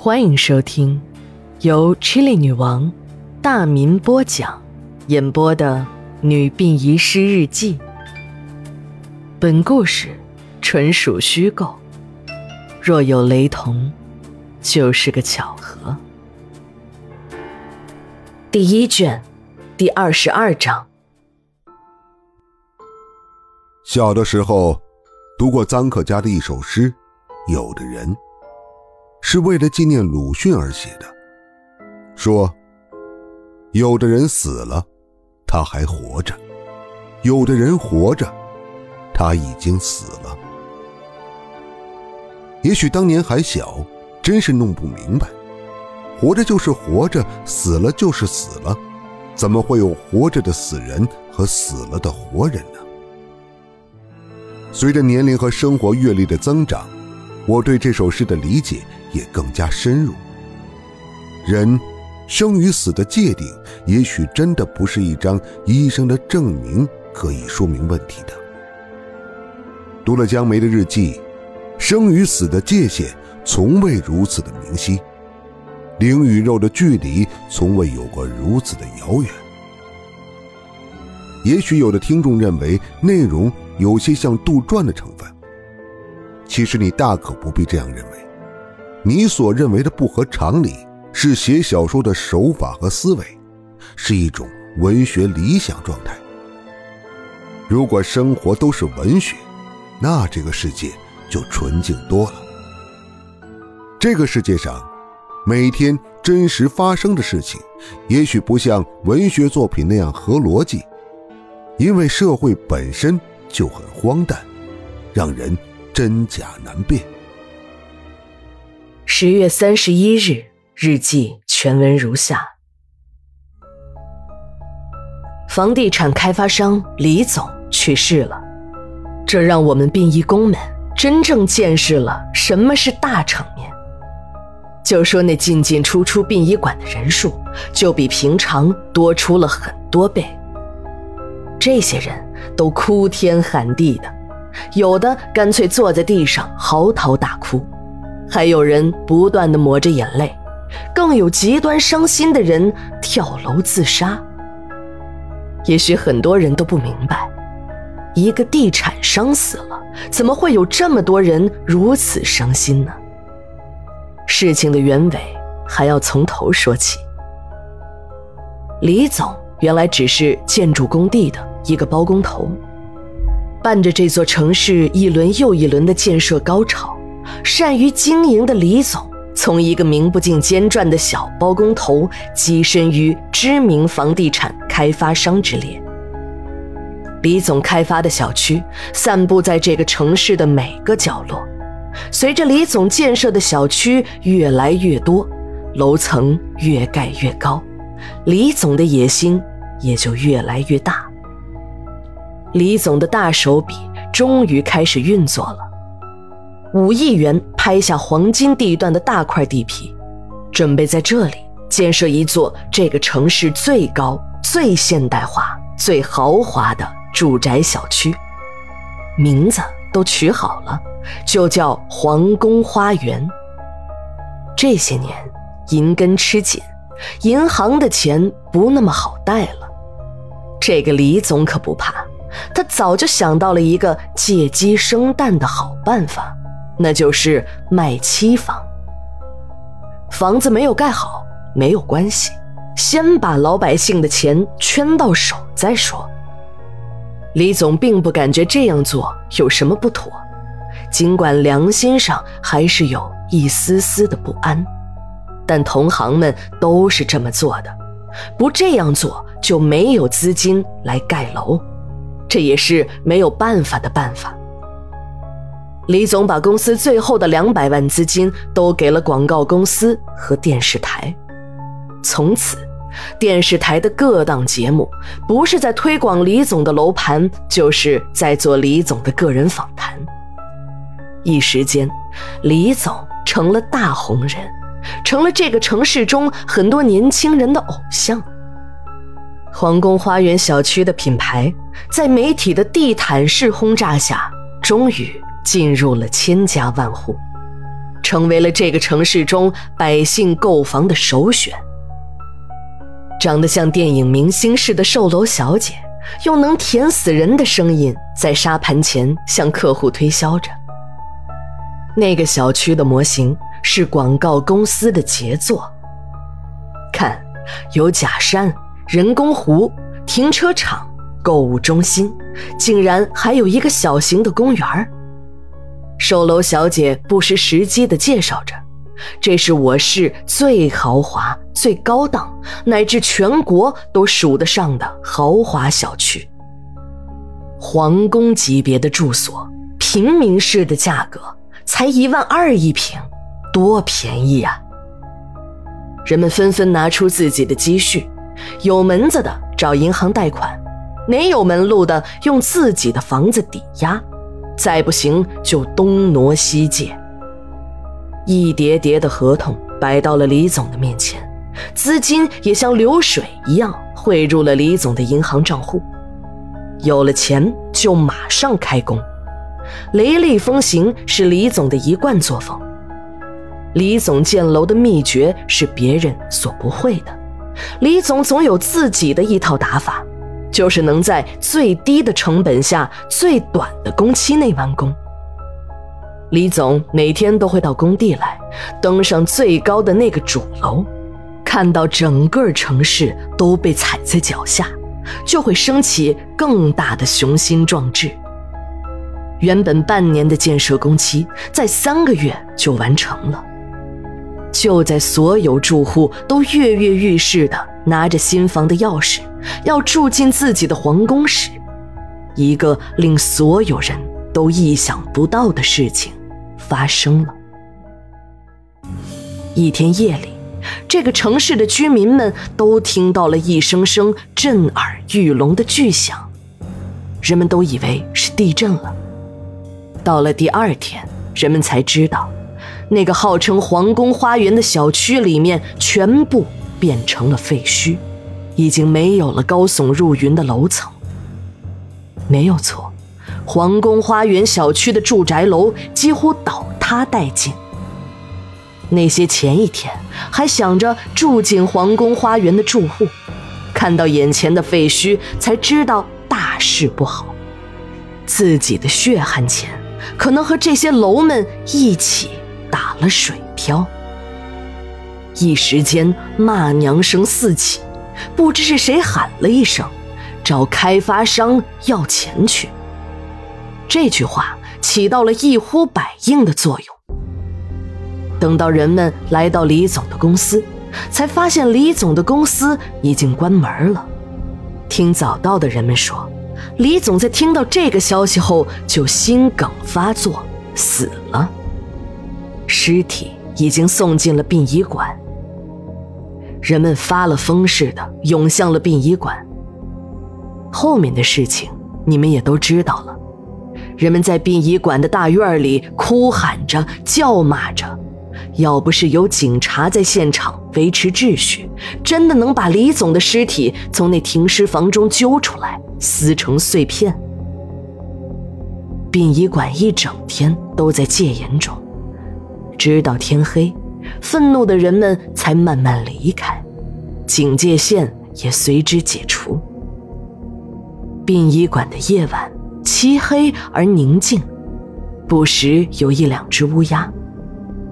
欢迎收听由 Chili 女王大民播讲、演播的《女病遗失日记》。本故事纯属虚构，若有雷同，就是个巧合。第一卷，第二十二章。小的时候，读过臧克家的一首诗，《有的人》。是为了纪念鲁迅而写的，说：有的人死了，他还活着；有的人活着，他已经死了。也许当年还小，真是弄不明白，活着就是活着，死了就是死了，怎么会有活着的死人和死了的活人呢？随着年龄和生活阅历的增长，我对这首诗的理解。也更加深入。人生与死的界定，也许真的不是一张医生的证明可以说明问题的。读了江梅的日记，生与死的界限从未如此的明晰，灵与肉的距离从未有过如此的遥远。也许有的听众认为内容有些像杜撰的成分，其实你大可不必这样认为。你所认为的不合常理，是写小说的手法和思维，是一种文学理想状态。如果生活都是文学，那这个世界就纯净多了。这个世界上，每天真实发生的事情，也许不像文学作品那样合逻辑，因为社会本身就很荒诞，让人真假难辨。十月三十一日，日记全文如下：房地产开发商李总去世了，这让我们殡仪工们真正见识了什么是大场面。就说那进进出出殡仪馆的人数，就比平常多出了很多倍。这些人都哭天喊地的，有的干脆坐在地上嚎啕大哭。还有人不断的抹着眼泪，更有极端伤心的人跳楼自杀。也许很多人都不明白，一个地产商死了，怎么会有这么多人如此伤心呢？事情的原委还要从头说起。李总原来只是建筑工地的一个包工头，伴着这座城市一轮又一轮的建设高潮。善于经营的李总，从一个名不见经传的小包工头，跻身于知名房地产开发商之列。李总开发的小区散布在这个城市的每个角落。随着李总建设的小区越来越多，楼层越盖越高，李总的野心也就越来越大。李总的大手笔终于开始运作了。五亿元拍下黄金地段的大块地皮，准备在这里建设一座这个城市最高、最现代化、最豪华的住宅小区，名字都取好了，就叫皇宫花园。这些年银根吃紧，银行的钱不那么好贷了，这个李总可不怕，他早就想到了一个借鸡生蛋的好办法。那就是卖期房，房子没有盖好没有关系，先把老百姓的钱圈到手再说。李总并不感觉这样做有什么不妥，尽管良心上还是有一丝丝的不安，但同行们都是这么做的，不这样做就没有资金来盖楼，这也是没有办法的办法。李总把公司最后的两百万资金都给了广告公司和电视台，从此，电视台的各档节目不是在推广李总的楼盘，就是在做李总的个人访谈。一时间，李总成了大红人，成了这个城市中很多年轻人的偶像。皇宫花园小区的品牌，在媒体的地毯式轰炸下，终于。进入了千家万户，成为了这个城市中百姓购房的首选。长得像电影明星似的售楼小姐，用能甜死人的声音在沙盘前向客户推销着。那个小区的模型是广告公司的杰作。看，有假山、人工湖、停车场、购物中心，竟然还有一个小型的公园售楼小姐不失时机地介绍着：“这是我市最豪华、最高档，乃至全国都数得上的豪华小区，皇宫级别的住所，平民式的价格。”才一万二一平，多便宜呀！人们纷纷拿出自己的积蓄，有门子的找银行贷款，没有门路的用自己的房子抵押，再不行就东挪西借。一叠叠的合同摆到了李总的面前，资金也像流水一样汇入了李总的银行账户。有了钱就马上开工。雷厉风行是李总的一贯作风。李总建楼的秘诀是别人所不会的，李总总有自己的一套打法，就是能在最低的成本下、最短的工期内完工。李总每天都会到工地来，登上最高的那个主楼，看到整个城市都被踩在脚下，就会升起更大的雄心壮志。原本半年的建设工期，在三个月就完成了。就在所有住户都跃跃欲试的拿着新房的钥匙，要住进自己的皇宫时，一个令所有人都意想不到的事情发生了。一天夜里，这个城市的居民们都听到了一声声震耳欲聋的巨响，人们都以为是地震了。到了第二天，人们才知道，那个号称皇宫花园的小区里面全部变成了废墟，已经没有了高耸入云的楼层。没有错，皇宫花园小区的住宅楼几乎倒塌殆尽。那些前一天还想着住进皇宫花园的住户，看到眼前的废墟，才知道大事不好，自己的血汗钱。可能和这些楼们一起打了水漂，一时间骂娘声四起，不知是谁喊了一声：“找开发商要钱去。”这句话起到了一呼百应的作用。等到人们来到李总的公司，才发现李总的公司已经关门了。听早到的人们说。李总在听到这个消息后就心梗发作死了，尸体已经送进了殡仪馆。人们发了疯似的涌向了殡仪馆。后面的事情你们也都知道了，人们在殡仪馆的大院里哭喊着、叫骂着，要不是有警察在现场维持秩序，真的能把李总的尸体从那停尸房中揪出来。撕成碎片。殡仪馆一整天都在戒严中，直到天黑，愤怒的人们才慢慢离开，警戒线也随之解除。殡仪馆的夜晚漆黑而宁静，不时有一两只乌鸦，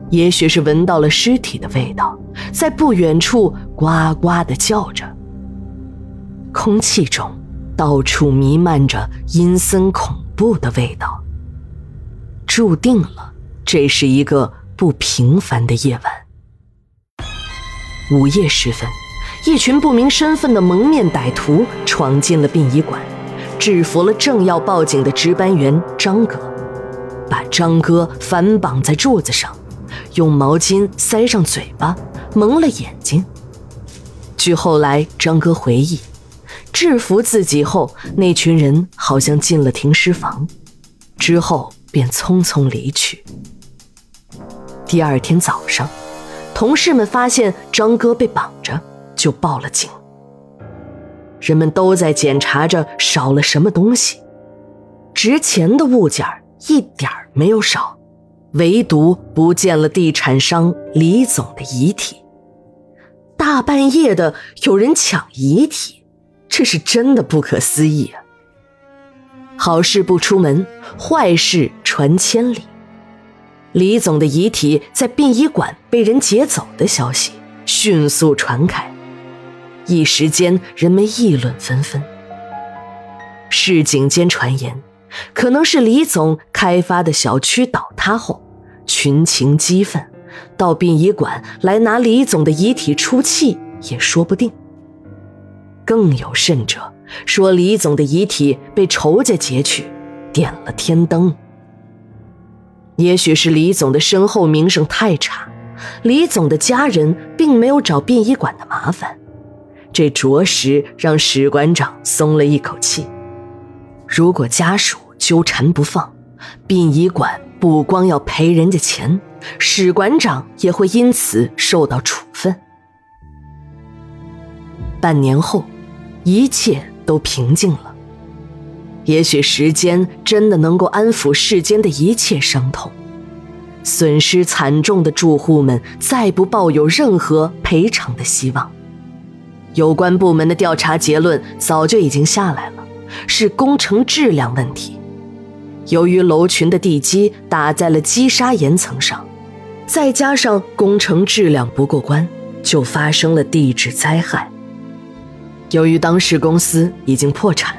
也许是闻到了尸体的味道，在不远处呱呱地叫着。空气中。到处弥漫着阴森恐怖的味道。注定了，这是一个不平凡的夜晚。午夜时分，一群不明身份的蒙面歹徒闯进了殡仪馆，制服了正要报警的值班员张哥，把张哥反绑在柱子上，用毛巾塞上嘴巴，蒙了眼睛。据后来张哥回忆。制服自己后，那群人好像进了停尸房，之后便匆匆离去。第二天早上，同事们发现张哥被绑着，就报了警。人们都在检查着少了什么东西，值钱的物件一点没有少，唯独不见了地产商李总的遗体。大半夜的有人抢遗体，这是真的不可思议啊！好事不出门，坏事传千里。李总的遗体在殡仪馆被人劫走的消息迅速传开，一时间人们议论纷纷。市井间传言，可能是李总开发的小区倒塌后，群情激愤，到殡仪馆来拿李总的遗体出气也说不定。更有甚者，说李总的遗体被仇家劫去，点了天灯。也许是李总的身后名声太差，李总的家人并没有找殡仪馆的麻烦，这着实让史馆长松了一口气。如果家属纠缠不放，殡仪馆不光要赔人家钱，史馆长也会因此受到处分。半年后，一切都平静了。也许时间真的能够安抚世间的一切伤痛，损失惨重的住户们再不抱有任何赔偿的希望。有关部门的调查结论早就已经下来了，是工程质量问题。由于楼群的地基打在了积沙岩层上，再加上工程质量不过关，就发生了地质灾害。由于当事公司已经破产。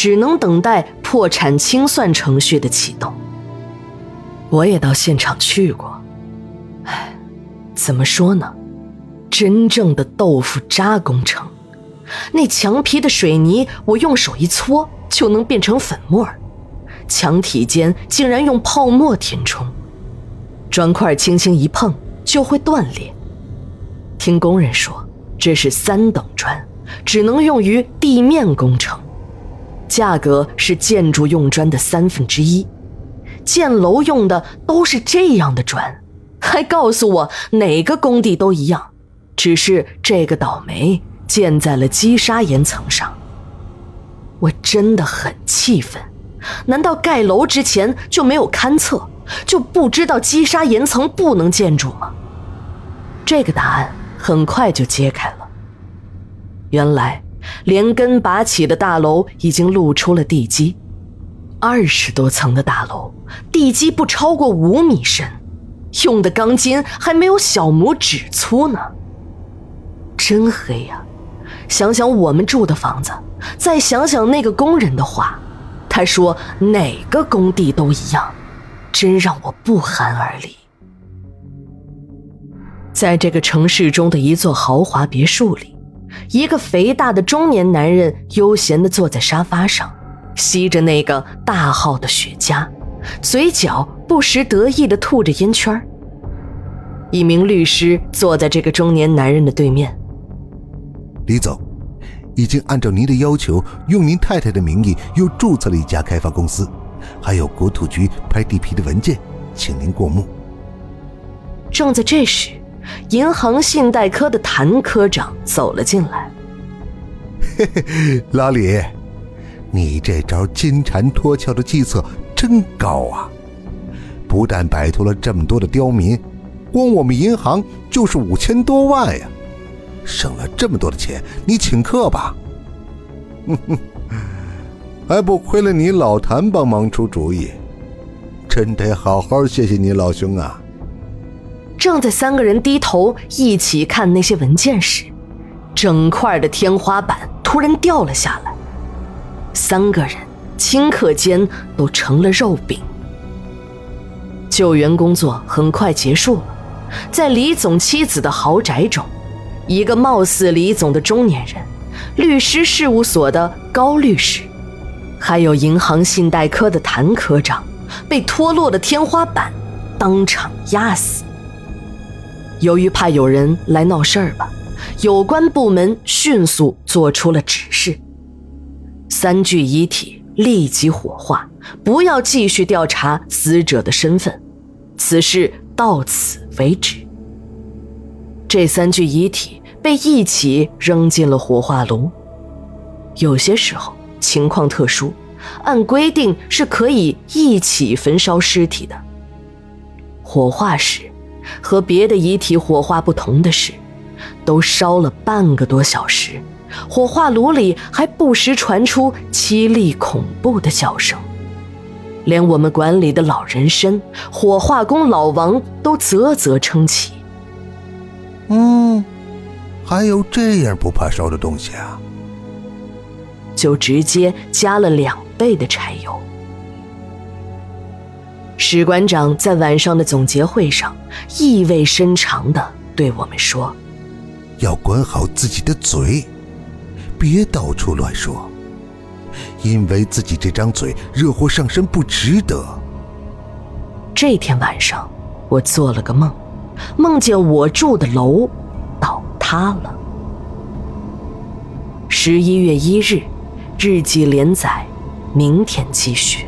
只能等待破产清算程序的启动。我也到现场去过，唉，怎么说呢？真正的豆腐渣工程，那墙皮的水泥，我用手一搓就能变成粉末墙体间竟然用泡沫填充，砖块轻轻一碰就会断裂。听工人说，这是三等砖，只能用于地面工程。价格是建筑用砖的三分之一，建楼用的都是这样的砖，还告诉我哪个工地都一样，只是这个倒霉建在了积沙岩层上。我真的很气愤，难道盖楼之前就没有勘测，就不知道积沙岩层不能建筑吗？这个答案很快就揭开了，原来。连根拔起的大楼已经露出了地基，二十多层的大楼，地基不超过五米深，用的钢筋还没有小拇指粗呢。真黑呀！想想我们住的房子，再想想那个工人的话，他说哪个工地都一样，真让我不寒而栗。在这个城市中的一座豪华别墅里。一个肥大的中年男人悠闲地坐在沙发上，吸着那个大号的雪茄，嘴角不时得意地吐着烟圈一名律师坐在这个中年男人的对面。李总，已经按照您的要求，用您太太的名义又注册了一家开发公司，还有国土局拍地皮的文件，请您过目。正在这时。银行信贷科的谭科长走了进来。嘿嘿，老李，你这招金蝉脱壳的计策真高啊！不但摆脱了这么多的刁民，光我们银行就是五千多万呀，省了这么多的钱，你请客吧。哼哼，还不亏了你老谭帮忙出主意，真得好好谢谢你老兄啊！正在三个人低头一起看那些文件时，整块的天花板突然掉了下来，三个人顷刻间都成了肉饼。救援工作很快结束了，在李总妻子的豪宅中，一个貌似李总的中年人，律师事务所的高律师，还有银行信贷科的谭科长，被脱落的天花板当场压死。由于怕有人来闹事儿吧，有关部门迅速做出了指示：三具遗体立即火化，不要继续调查死者的身份，此事到此为止。这三具遗体被一起扔进了火化炉。有些时候情况特殊，按规定是可以一起焚烧尸体的。火化时，和别的遗体火化不同的是，都烧了半个多小时，火化炉里还不时传出凄厉恐怖的叫声。连我们馆里的老人参火化工老王都啧啧称奇。嗯，还有这样不怕烧的东西啊！就直接加了两倍的柴油。史馆长在晚上的总结会上意味深长的对我们说：“要管好自己的嘴，别到处乱说。”因为自己这张嘴惹祸上身不值得。这天晚上，我做了个梦，梦见我住的楼倒塌了。十一月一日，日记连载，明天继续。